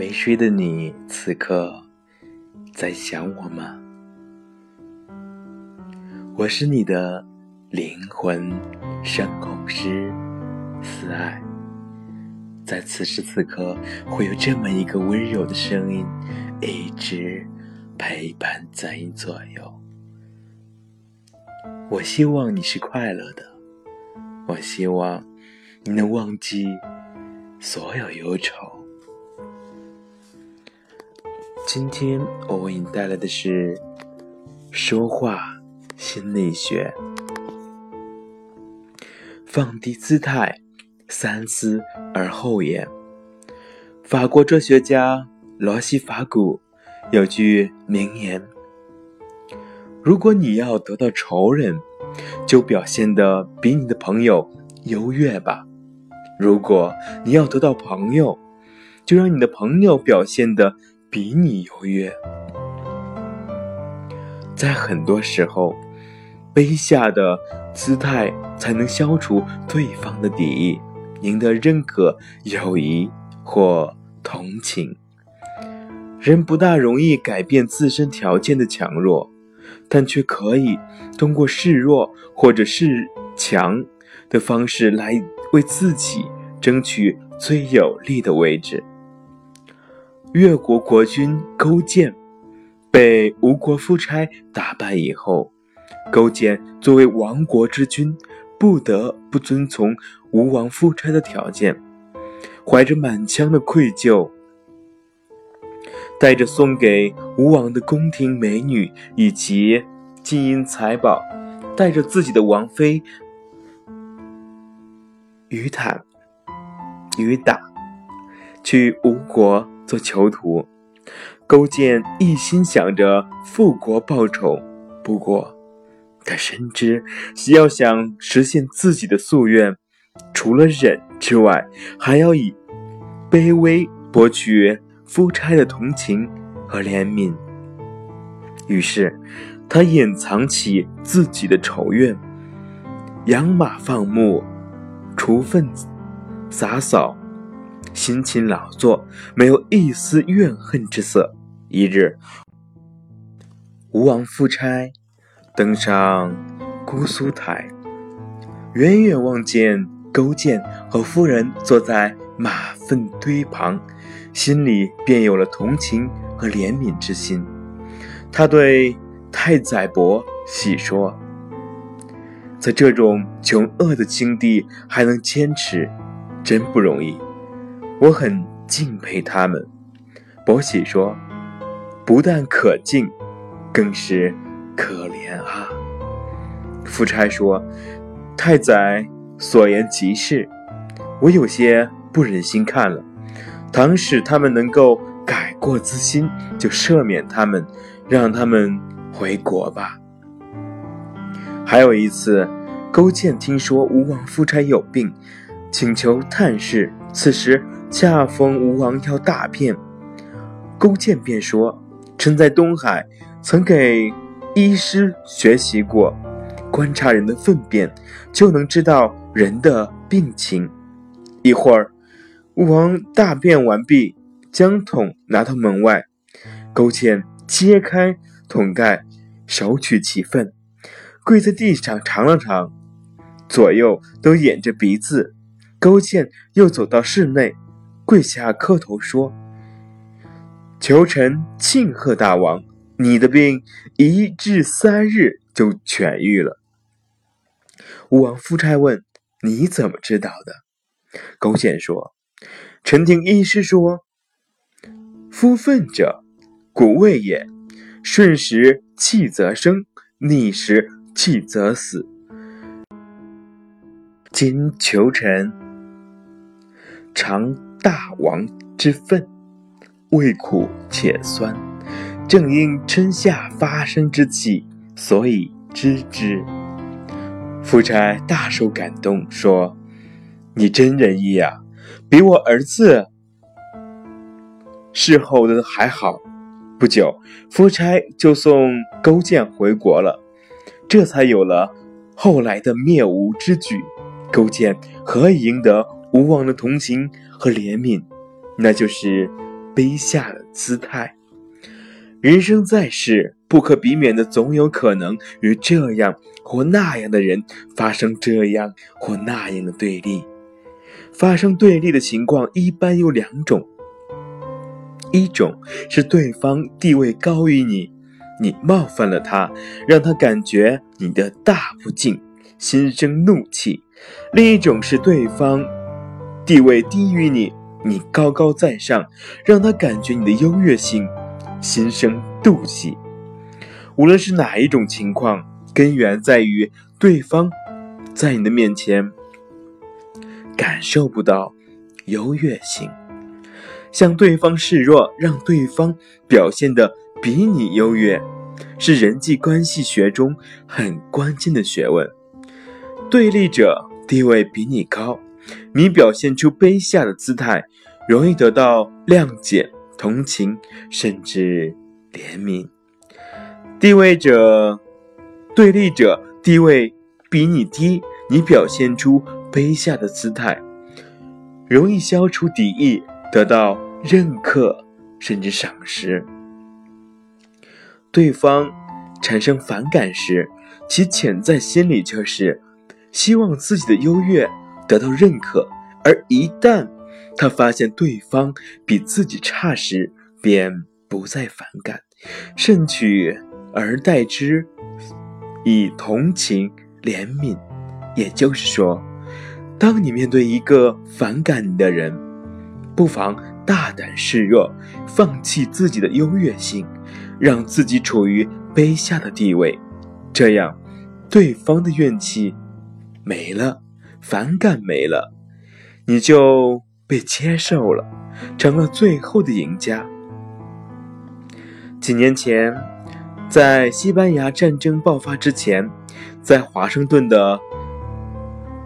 没睡的你，此刻在想我吗？我是你的灵魂守候师，思爱。在此时此刻，会有这么一个温柔的声音，一直陪伴在你左右。我希望你是快乐的，我希望你能忘记所有忧愁。今天我为你带来的是说话心理学，放低姿态，三思而后言。法国哲学家罗西法古有句名言：“如果你要得到仇人，就表现的比你的朋友优越吧；如果你要得到朋友，就让你的朋友表现的。”比你优越，在很多时候，卑下的姿态才能消除对方的敌意，赢得认可、友谊或同情。人不大容易改变自身条件的强弱，但却可以通过示弱或者是强的方式来为自己争取最有利的位置。越国国君勾践被吴国夫差打败以后，勾践作为亡国之君，不得不遵从吴王夫差的条件，怀着满腔的愧疚，带着送给吴王的宫廷美女以及金银财宝，带着自己的王妃于坦、于打，去吴国。做囚徒，勾践一心想着复国报仇。不过，他深知，要想实现自己的夙愿，除了忍之外，还要以卑微博取夫差的同情和怜悯。于是，他隐藏起自己的仇怨，养马放牧，除粪洒扫。辛勤劳作，没有一丝怨恨之色。一日，吴王夫差登上姑苏台，远远望见勾践和夫人坐在马粪堆旁，心里便有了同情和怜悯之心。他对太宰伯喜说：“在这种穷恶的境地还能坚持，真不容易。”我很敬佩他们，伯喜说：“不但可敬，更是可怜啊。”夫差说：“太宰所言极是，我有些不忍心看了。倘使他们能够改过自新，就赦免他们，让他们回国吧。”还有一次，勾践听说吴王夫差有病，请求探视，此时。恰逢吴王要大便，勾践便说：“臣在东海曾给医师学习过，观察人的粪便，就能知道人的病情。”一会儿，吴王大便完毕，将桶拿到门外，勾践揭开桶盖，手取其粪，跪在地上尝了尝，左右都掩着鼻子。勾践又走到室内。跪下磕头说：“求臣庆贺大王，你的病一至三日就痊愈了。”吴王夫差问：“你怎么知道的？”勾践说：“臣听医师说，夫粪者，谷味也，顺时气则生，逆时气则死。今求臣尝。”大王之愤，味苦且酸，正因春夏发生之气，所以知之。夫差大受感动，说：“你真仁义啊，比我儿子侍候的还好。”不久，夫差就送勾践回国了，这才有了后来的灭吴之举。勾践何以赢得无望的同情？和怜悯，那就是卑下的姿态。人生在世，不可避免的总有可能与这样或那样的人发生这样或那样的对立。发生对立的情况一般有两种：一种是对方地位高于你，你冒犯了他，让他感觉你的大不敬，心生怒气；另一种是对方地位低于你，你高高在上，让他感觉你的优越性。心生妒忌。无论是哪一种情况，根源在于对方在你的面前感受不到优越性，向对方示弱，让对方表现的比你优越，是人际关系学中很关键的学问。对立者地位比你高，你表现出卑下的姿态，容易得到谅解。同情，甚至怜悯。地位者，对立者地位比你低，你表现出卑下的姿态，容易消除敌意，得到认可，甚至赏识。对方产生反感时，其潜在心理就是希望自己的优越得到认可，而一旦。他发现对方比自己差时，便不再反感，甚取而代之以同情、怜悯。也就是说，当你面对一个反感你的人，不妨大胆示弱，放弃自己的优越性，让自己处于卑下的地位，这样，对方的怨气没了，反感没了，你就。被接受了，成了最后的赢家。几年前，在西班牙战争爆发之前，在华盛顿的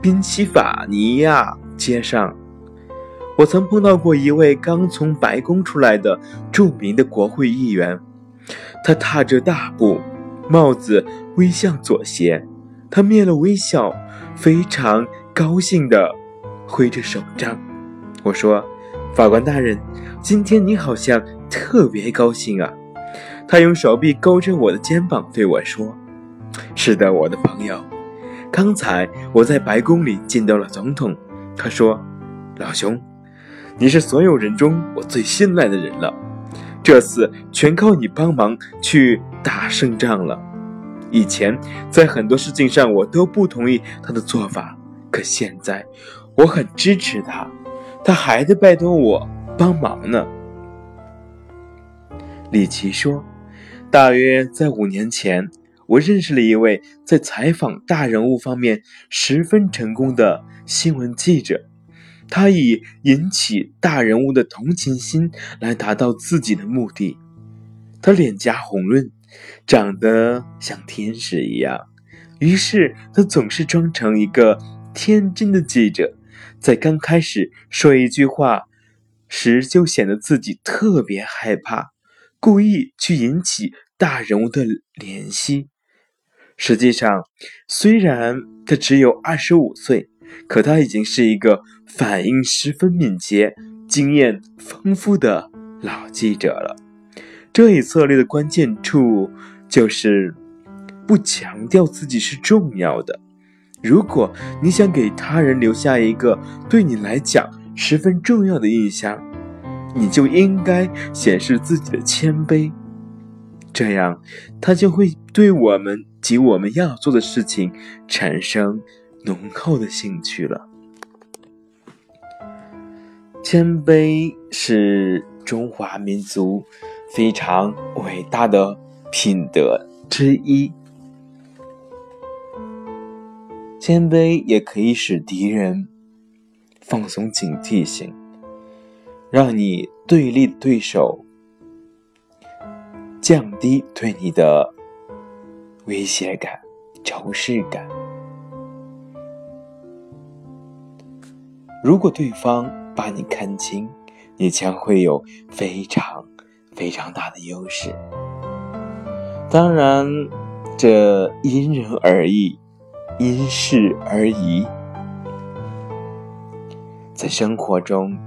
宾夕法尼亚街上，我曾碰到过一位刚从白宫出来的著名的国会议员。他踏着大步，帽子微向左斜，他面露微笑，非常高兴地挥着手杖。我说：“法官大人，今天你好像特别高兴啊。”他用手臂勾着我的肩膀对我说：“是的，我的朋友，刚才我在白宫里见到了总统。他说，老兄，你是所有人中我最信赖的人了。这次全靠你帮忙去打胜仗了。以前在很多事情上我都不同意他的做法，可现在我很支持他。”他还得拜托我帮忙呢。李琦说：“大约在五年前，我认识了一位在采访大人物方面十分成功的新闻记者。他以引起大人物的同情心来达到自己的目的。他脸颊红润，长得像天使一样，于是他总是装成一个天真的记者。”在刚开始说一句话时，就显得自己特别害怕，故意去引起大人物的怜惜。实际上，虽然他只有二十五岁，可他已经是一个反应十分敏捷、经验丰富的老记者了。这一策略的关键处就是不强调自己是重要的。如果你想给他人留下一个对你来讲十分重要的印象，你就应该显示自己的谦卑，这样他就会对我们及我们要做的事情产生浓厚的兴趣了。谦卑是中华民族非常伟大的品德之一。谦卑也可以使敌人放松警惕性，让你对立的对手降低对你的威胁感、仇视感。如果对方把你看清，你将会有非常非常大的优势。当然，这因人而异。因事而异，在生活中，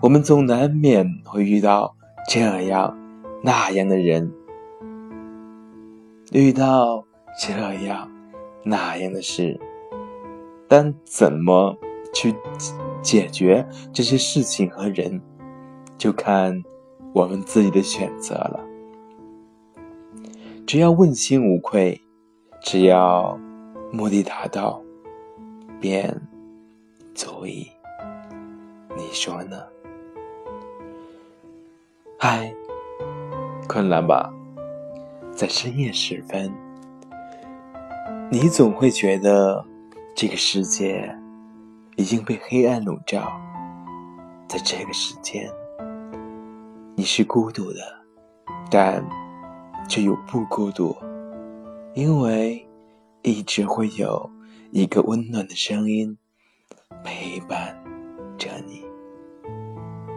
我们总难免会遇到这样那样的人，遇到这样那样的事，但怎么去解决这些事情和人，就看我们自己的选择了。只要问心无愧，只要目的达到，便足以。你说呢？嗨，困了吧？在深夜时分，你总会觉得这个世界已经被黑暗笼罩。在这个时间，你是孤独的，但。却又不孤独，因为一直会有一个温暖的声音陪伴着你。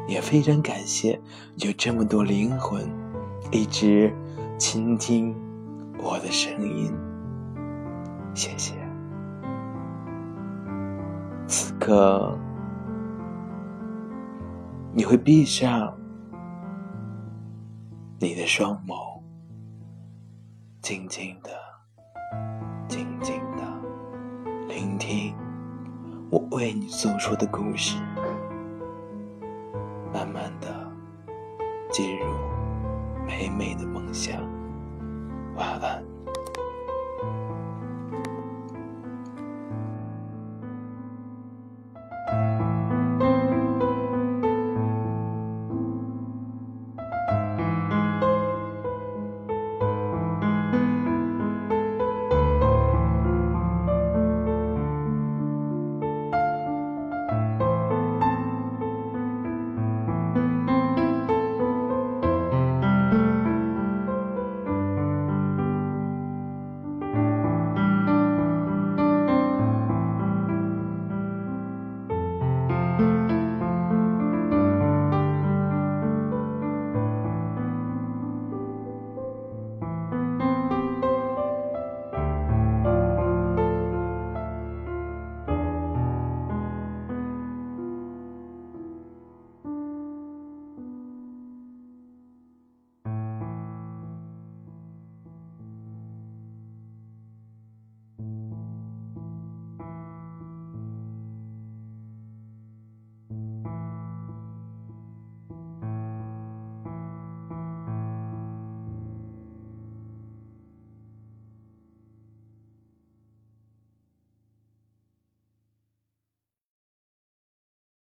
也非常感谢有这么多灵魂一直倾听我的声音，谢谢。此刻，你会闭上你的双眸。静静的，我为你诉说的故事，慢慢的进入美美的梦乡。晚安。